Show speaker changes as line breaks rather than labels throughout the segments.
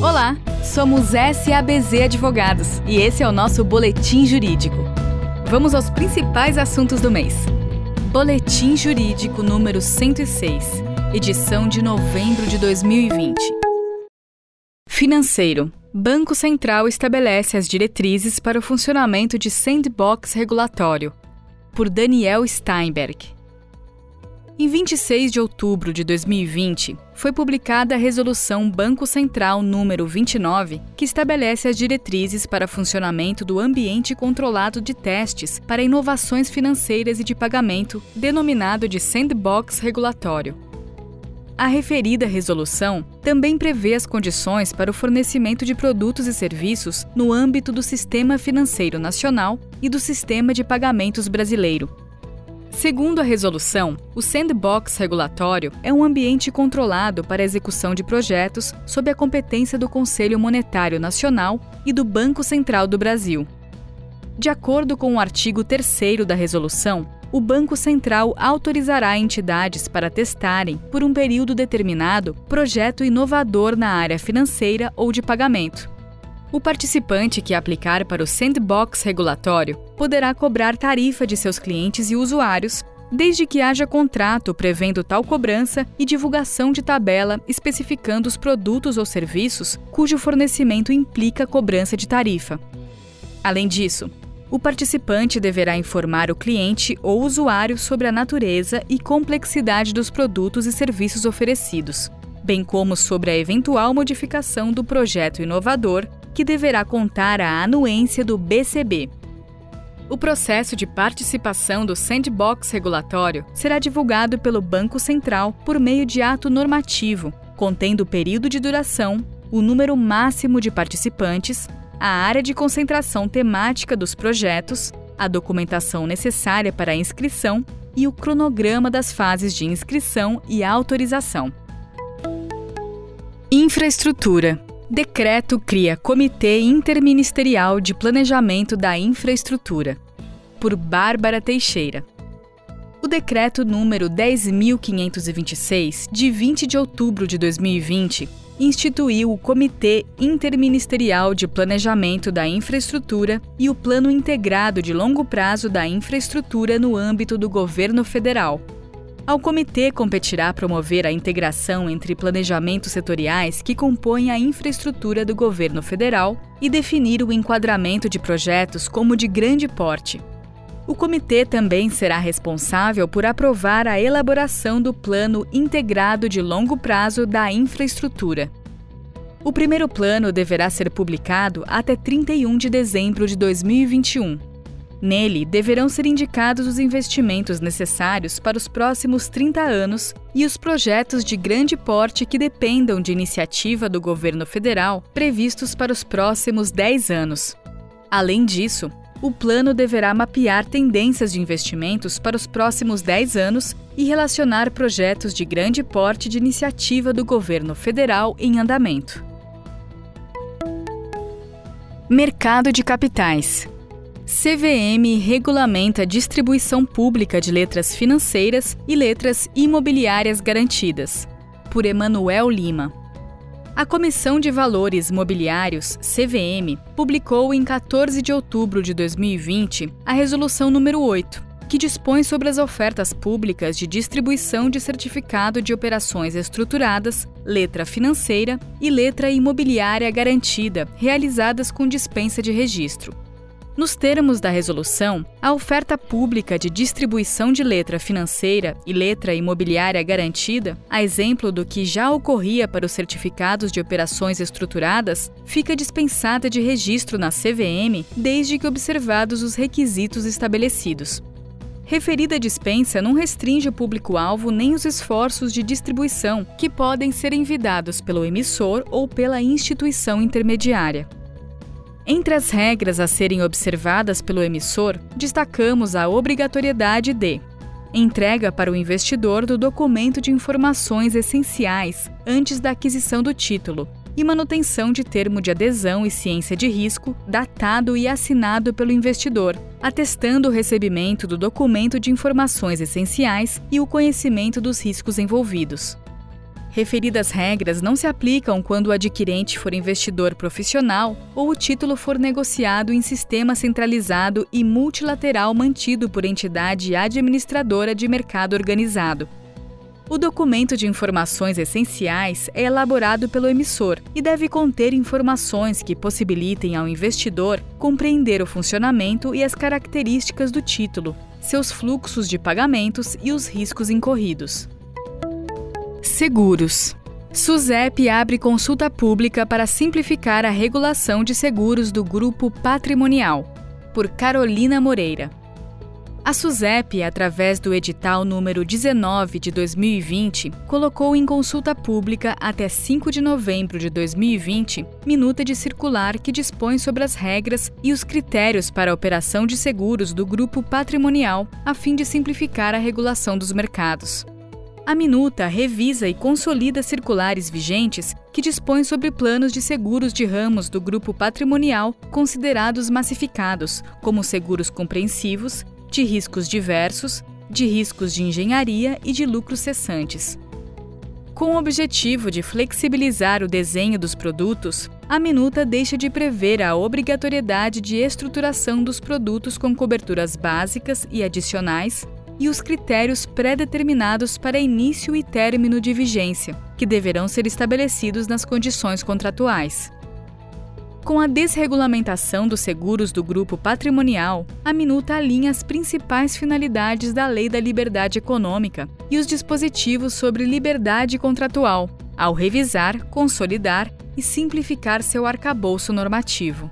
Olá, somos SABZ Advogados e esse é o nosso Boletim Jurídico. Vamos aos principais assuntos do mês. Boletim Jurídico número 106, edição de novembro de 2020. Financeiro. Banco Central estabelece as diretrizes para o funcionamento de sandbox regulatório. Por Daniel Steinberg. Em 26 de outubro de 2020, foi publicada a Resolução Banco Central número 29, que estabelece as diretrizes para funcionamento do ambiente controlado de testes para inovações financeiras e de pagamento, denominado de Sandbox Regulatório. A referida resolução também prevê as condições para o fornecimento de produtos e serviços no âmbito do Sistema Financeiro Nacional e do Sistema de Pagamentos Brasileiro, Segundo a resolução, o sandbox regulatório é um ambiente controlado para a execução de projetos sob a competência do Conselho Monetário Nacional e do Banco Central do Brasil. De acordo com o artigo 3 da resolução, o Banco Central autorizará entidades para testarem, por um período determinado, projeto inovador na área financeira ou de pagamento o participante que aplicar para o sandbox regulatório poderá cobrar tarifa de seus clientes e usuários, desde que haja contrato prevendo tal cobrança e divulgação de tabela especificando os produtos ou serviços cujo fornecimento implica cobrança de tarifa. Além disso, o participante deverá informar o cliente ou usuário sobre a natureza e complexidade dos produtos e serviços oferecidos, bem como sobre a eventual modificação do projeto inovador que deverá contar a anuência do BCB. O processo de participação do sandbox regulatório será divulgado pelo Banco Central por meio de ato normativo, contendo o período de duração, o número máximo de participantes, a área de concentração temática dos projetos, a documentação necessária para a inscrição e o cronograma das fases de inscrição e autorização. Infraestrutura Decreto cria Comitê Interministerial de Planejamento da Infraestrutura. Por Bárbara Teixeira. O decreto número 10526, de 20 de outubro de 2020, instituiu o Comitê Interministerial de Planejamento da Infraestrutura e o Plano Integrado de Longo Prazo da Infraestrutura no âmbito do governo federal, ao comitê competirá promover a integração entre planejamentos setoriais que compõem a infraestrutura do governo federal e definir o enquadramento de projetos como de grande porte. O comitê também será responsável por aprovar a elaboração do Plano Integrado de Longo Prazo da Infraestrutura. O primeiro plano deverá ser publicado até 31 de dezembro de 2021 Nele deverão ser indicados os investimentos necessários para os próximos 30 anos e os projetos de grande porte que dependam de iniciativa do governo federal previstos para os próximos 10 anos. Além disso, o plano deverá mapear tendências de investimentos para os próximos 10 anos e relacionar projetos de grande porte de iniciativa do governo federal em andamento. Mercado de capitais. CVM regulamenta a distribuição pública de letras financeiras e letras imobiliárias garantidas. Por Emanuel Lima. A Comissão de Valores Mobiliários, CVM, publicou em 14 de outubro de 2020 a Resolução número 8, que dispõe sobre as ofertas públicas de distribuição de certificado de operações estruturadas, letra financeira e letra imobiliária garantida, realizadas com dispensa de registro. Nos termos da resolução, a oferta pública de distribuição de letra financeira e letra imobiliária garantida, a exemplo do que já ocorria para os certificados de operações estruturadas, fica dispensada de registro na CVM desde que observados os requisitos estabelecidos. Referida dispensa não restringe o público-alvo nem os esforços de distribuição, que podem ser envidados pelo emissor ou pela instituição intermediária. Entre as regras a serem observadas pelo emissor, destacamos a obrigatoriedade de entrega para o investidor do documento de informações essenciais antes da aquisição do título e manutenção de termo de adesão e ciência de risco datado e assinado pelo investidor, atestando o recebimento do documento de informações essenciais e o conhecimento dos riscos envolvidos Referidas regras não se aplicam quando o adquirente for investidor profissional ou o título for negociado em sistema centralizado e multilateral mantido por entidade administradora de mercado organizado. O documento de informações essenciais é elaborado pelo emissor e deve conter informações que possibilitem ao investidor compreender o funcionamento e as características do título, seus fluxos de pagamentos e os riscos incorridos. Seguros. SUSEP abre consulta pública para simplificar a regulação de seguros do grupo patrimonial. Por Carolina Moreira. A SUSEP, através do edital número 19 de 2020, colocou em consulta pública até 5 de novembro de 2020 minuta de circular que dispõe sobre as regras e os critérios para a operação de seguros do grupo patrimonial, a fim de simplificar a regulação dos mercados. A minuta revisa e consolida circulares vigentes que dispõem sobre planos de seguros de ramos do grupo patrimonial considerados massificados, como seguros compreensivos, de riscos diversos, de riscos de engenharia e de lucros cessantes. Com o objetivo de flexibilizar o desenho dos produtos, a minuta deixa de prever a obrigatoriedade de estruturação dos produtos com coberturas básicas e adicionais e os critérios pré-determinados para início e término de vigência, que deverão ser estabelecidos nas condições contratuais. Com a desregulamentação dos seguros do grupo patrimonial, a minuta alinha as principais finalidades da Lei da Liberdade Econômica e os dispositivos sobre liberdade contratual, ao revisar, consolidar e simplificar seu arcabouço normativo.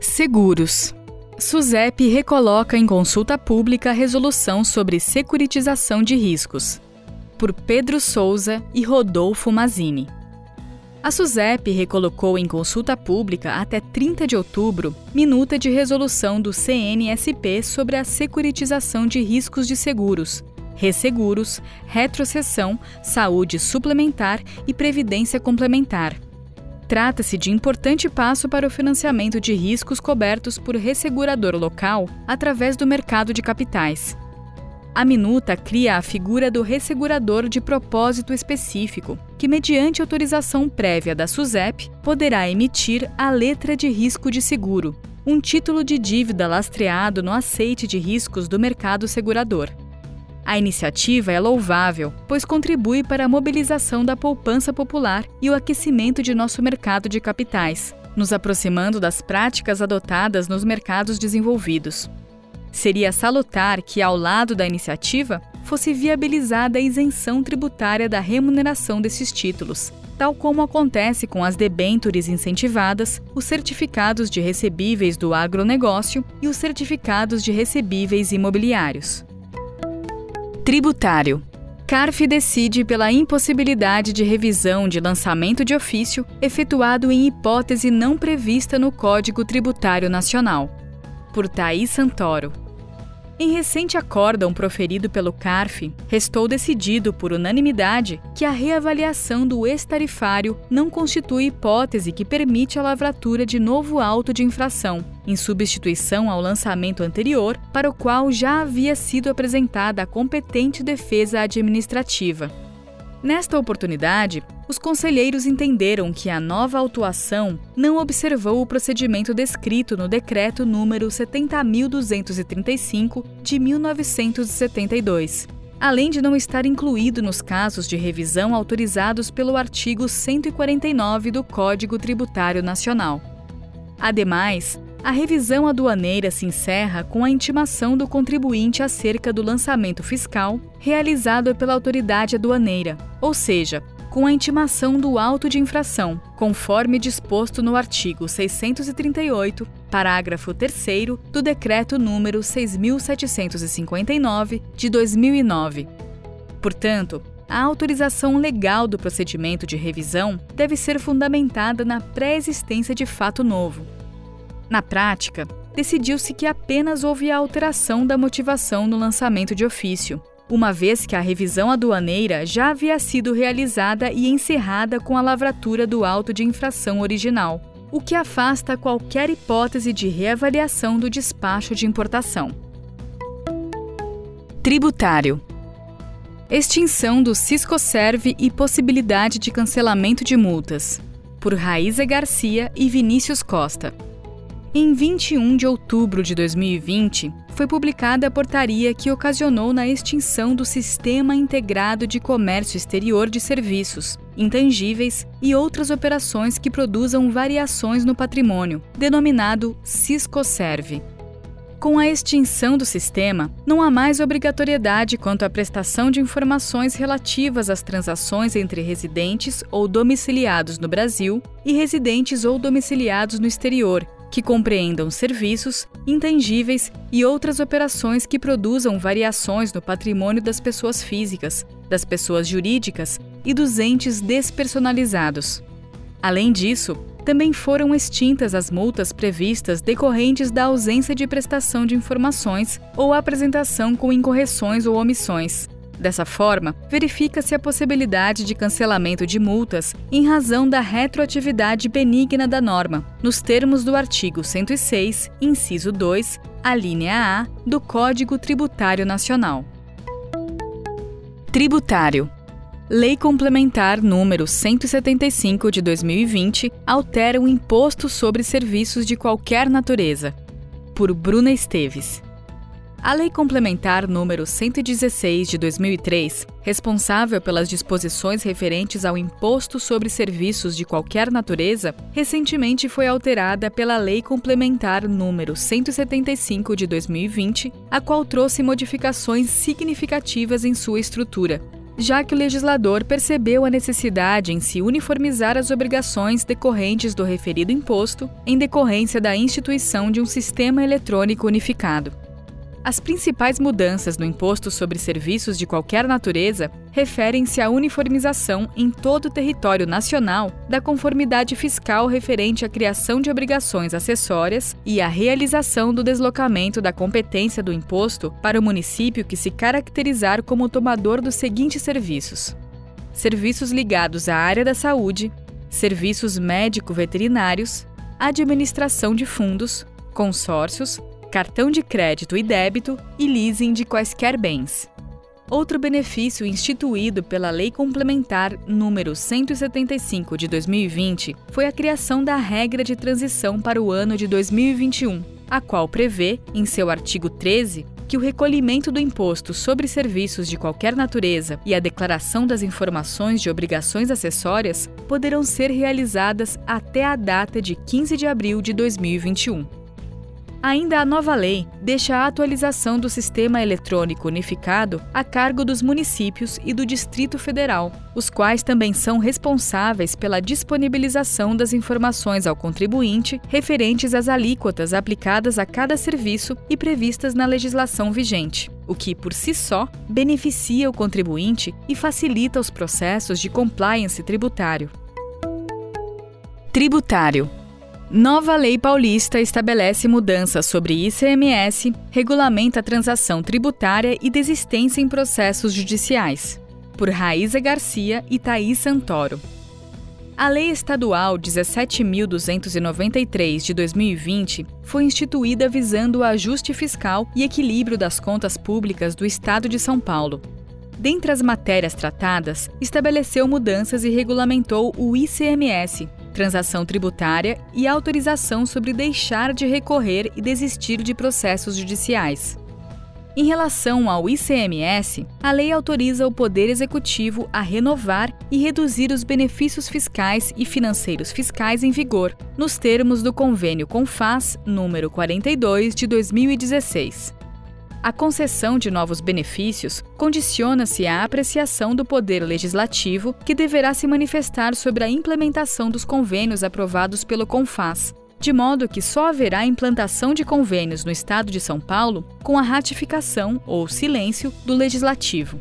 Seguros. SUSEP recoloca em consulta pública resolução sobre securitização de riscos. Por Pedro Souza e Rodolfo Mazini. A SUSEP recolocou em consulta pública até 30 de outubro minuta de resolução do CNSP sobre a securitização de riscos de seguros, resseguros, retrocessão, saúde suplementar e previdência complementar. Trata-se de importante passo para o financiamento de riscos cobertos por ressegurador local através do mercado de capitais. A minuta cria a figura do ressegurador de propósito específico, que, mediante autorização prévia da SUSEP, poderá emitir a letra de risco de seguro, um título de dívida lastreado no aceite de riscos do mercado segurador. A iniciativa é louvável, pois contribui para a mobilização da poupança popular e o aquecimento de nosso mercado de capitais, nos aproximando das práticas adotadas nos mercados desenvolvidos. Seria salutar que, ao lado da iniciativa, fosse viabilizada a isenção tributária da remuneração desses títulos, tal como acontece com as debêntures incentivadas, os certificados de recebíveis do agronegócio e os certificados de recebíveis imobiliários. Tributário. CARF decide pela impossibilidade de revisão de lançamento de ofício efetuado em hipótese não prevista no Código Tributário Nacional. Por Thaís Santoro. Em recente acórdão proferido pelo CARF, restou decidido por unanimidade que a reavaliação do ex-tarifário não constitui hipótese que permite a lavratura de novo auto de infração, em substituição ao lançamento anterior, para o qual já havia sido apresentada a competente defesa administrativa. Nesta oportunidade, os conselheiros entenderam que a nova autuação não observou o procedimento descrito no Decreto número 70.235 de 1972, além de não estar incluído nos casos de revisão autorizados pelo artigo 149 do Código Tributário Nacional. Ademais, a revisão aduaneira se encerra com a intimação do contribuinte acerca do lançamento fiscal realizado pela autoridade aduaneira, ou seja, com a intimação do auto de infração, conforme disposto no artigo 638, parágrafo 3 do Decreto número 6759 de 2009. Portanto, a autorização legal do procedimento de revisão deve ser fundamentada na pré-existência de fato novo, na prática, decidiu-se que apenas houve a alteração da motivação no lançamento de ofício, uma vez que a revisão aduaneira já havia sido realizada e encerrada com a lavratura do auto de infração original, o que afasta qualquer hipótese de reavaliação do despacho de importação. Tributário Extinção do Ciscoserve e possibilidade de cancelamento de multas. Por Raíza Garcia e Vinícius Costa. Em 21 de outubro de 2020, foi publicada a portaria que ocasionou na extinção do Sistema Integrado de Comércio Exterior de Serviços, intangíveis e outras operações que produzam variações no patrimônio, denominado Ciscoserve. Com a extinção do sistema, não há mais obrigatoriedade quanto à prestação de informações relativas às transações entre residentes ou domiciliados no Brasil e residentes ou domiciliados no exterior, que compreendam serviços, intangíveis e outras operações que produzam variações no patrimônio das pessoas físicas, das pessoas jurídicas e dos entes despersonalizados. Além disso, também foram extintas as multas previstas decorrentes da ausência de prestação de informações ou apresentação com incorreções ou omissões. Dessa forma, verifica-se a possibilidade de cancelamento de multas em razão da retroatividade benigna da norma, nos termos do artigo 106, inciso 2, a linha A do Código Tributário Nacional. Tributário Lei Complementar número 175 de 2020 altera o imposto sobre serviços de qualquer natureza. Por Bruna Esteves. A Lei Complementar número 116 de 2003, responsável pelas disposições referentes ao imposto sobre serviços de qualquer natureza, recentemente foi alterada pela Lei Complementar número 175 de 2020, a qual trouxe modificações significativas em sua estrutura, já que o legislador percebeu a necessidade em se uniformizar as obrigações decorrentes do referido imposto em decorrência da instituição de um sistema eletrônico unificado. As principais mudanças no imposto sobre serviços de qualquer natureza referem-se à uniformização em todo o território nacional da conformidade fiscal referente à criação de obrigações acessórias e à realização do deslocamento da competência do imposto para o município que se caracterizar como tomador dos seguintes serviços: serviços ligados à área da saúde, serviços médico-veterinários, administração de fundos, consórcios, cartão de crédito e débito e leasing de quaisquer bens. Outro benefício instituído pela Lei Complementar número 175 de 2020 foi a criação da regra de transição para o ano de 2021, a qual prevê, em seu artigo 13, que o recolhimento do imposto sobre serviços de qualquer natureza e a declaração das informações de obrigações acessórias poderão ser realizadas até a data de 15 de abril de 2021. Ainda a nova lei deixa a atualização do sistema eletrônico unificado a cargo dos municípios e do Distrito Federal, os quais também são responsáveis pela disponibilização das informações ao contribuinte referentes às alíquotas aplicadas a cada serviço e previstas na legislação vigente, o que, por si só, beneficia o contribuinte e facilita os processos de compliance tributário. Tributário Nova Lei Paulista estabelece mudanças sobre ICMS, regulamenta transação tributária e desistência em processos judiciais. Por Raíza Garcia e Thaís Santoro. A Lei Estadual 17.293 de 2020 foi instituída visando o ajuste fiscal e equilíbrio das contas públicas do Estado de São Paulo. Dentre as matérias tratadas, estabeleceu mudanças e regulamentou o ICMS, transação tributária e autorização sobre deixar de recorrer e desistir de processos judiciais. Em relação ao ICMS, a lei autoriza o Poder Executivo a renovar e reduzir os benefícios fiscais e financeiros fiscais em vigor, nos termos do Convênio CONFAS número 42 de 2016. A concessão de novos benefícios condiciona-se à apreciação do Poder Legislativo, que deverá se manifestar sobre a implementação dos convênios aprovados pelo CONFAS, de modo que só haverá implantação de convênios no Estado de São Paulo com a ratificação ou silêncio do Legislativo.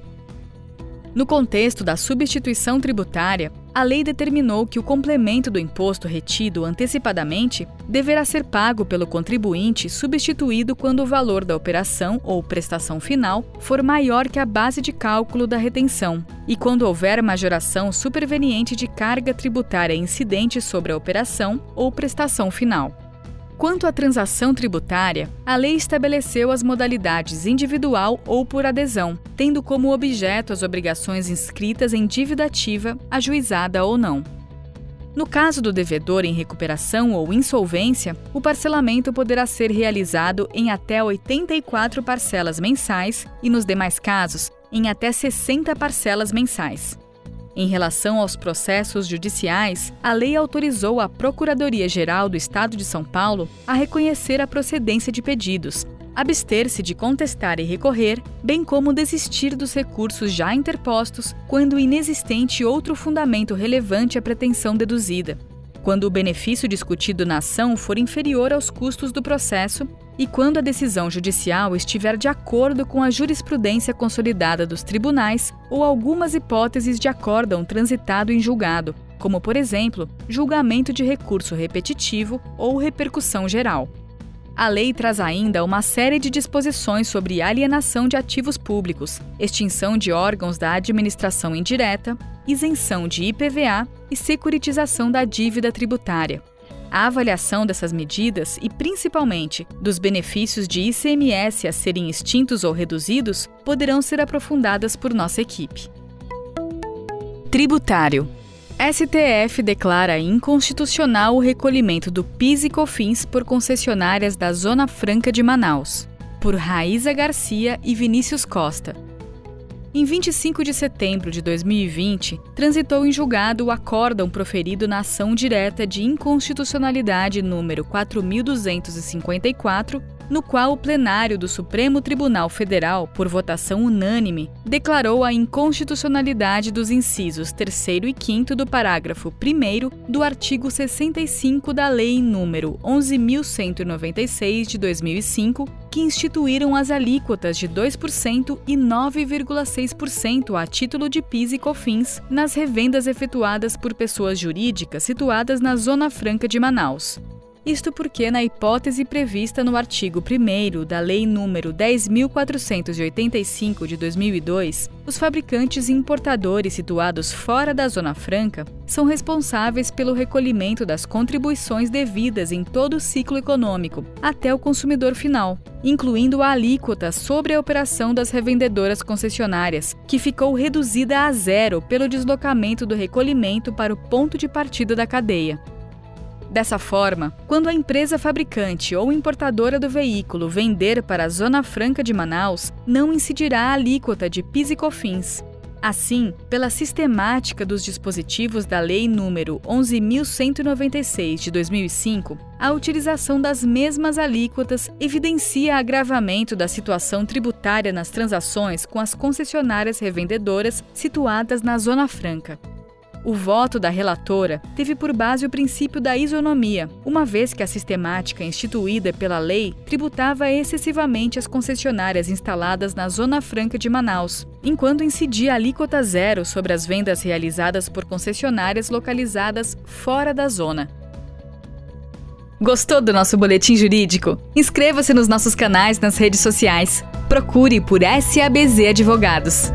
No contexto da substituição tributária, a lei determinou que o complemento do imposto retido antecipadamente deverá ser pago pelo contribuinte substituído quando o valor da operação ou prestação final for maior que a base de cálculo da retenção e quando houver majoração superveniente de carga tributária incidente sobre a operação ou prestação final. Quanto à transação tributária, a lei estabeleceu as modalidades individual ou por adesão, tendo como objeto as obrigações inscritas em dívida ativa, ajuizada ou não. No caso do devedor em recuperação ou insolvência, o parcelamento poderá ser realizado em até 84 parcelas mensais e, nos demais casos, em até 60 parcelas mensais. Em relação aos processos judiciais, a lei autorizou a Procuradoria-Geral do Estado de São Paulo a reconhecer a procedência de pedidos, abster-se de contestar e recorrer, bem como desistir dos recursos já interpostos quando inexistente outro fundamento relevante à pretensão deduzida. Quando o benefício discutido na ação for inferior aos custos do processo e quando a decisão judicial estiver de acordo com a jurisprudência consolidada dos tribunais ou algumas hipóteses de acórdão transitado em julgado, como, por exemplo, julgamento de recurso repetitivo ou repercussão geral. A lei traz ainda uma série de disposições sobre alienação de ativos públicos, extinção de órgãos da administração indireta, isenção de IPVA e securitização da dívida tributária. A avaliação dessas medidas e, principalmente, dos benefícios de ICMS a serem extintos ou reduzidos poderão ser aprofundadas por nossa equipe. Tributário. STF declara inconstitucional o recolhimento do PIS e COFINS por concessionárias da Zona Franca de Manaus. Por Raíza Garcia e Vinícius Costa. Em 25 de setembro de 2020, transitou em julgado o acórdão proferido na ação direta de inconstitucionalidade número 4254 no qual o plenário do Supremo Tribunal Federal, por votação unânime, declarou a inconstitucionalidade dos incisos 3 e 5 do parágrafo 1 do artigo 65 da Lei nº 11.196 de 2005, que instituíram as alíquotas de 2% e 9,6% a título de PIS e COFINS nas revendas efetuadas por pessoas jurídicas situadas na Zona Franca de Manaus. Isto porque, na hipótese prevista no artigo 1 da Lei nº 10.485 de 2002, os fabricantes e importadores situados fora da Zona Franca são responsáveis pelo recolhimento das contribuições devidas em todo o ciclo econômico, até o consumidor final, incluindo a alíquota sobre a operação das revendedoras concessionárias, que ficou reduzida a zero pelo deslocamento do recolhimento para o ponto de partida da cadeia. Dessa forma, quando a empresa fabricante ou importadora do veículo vender para a Zona Franca de Manaus, não incidirá a alíquota de PIS e COFINS. Assim, pela sistemática dos dispositivos da Lei nº 11.196 de 2005, a utilização das mesmas alíquotas evidencia agravamento da situação tributária nas transações com as concessionárias revendedoras situadas na Zona Franca. O voto da relatora teve por base o princípio da isonomia, uma vez que a sistemática instituída pela lei tributava excessivamente as concessionárias instaladas na Zona Franca de Manaus, enquanto incidia alíquota zero sobre as vendas realizadas por concessionárias localizadas fora da zona. Gostou do nosso boletim jurídico? Inscreva-se nos nossos canais nas redes sociais. Procure por SABZ Advogados.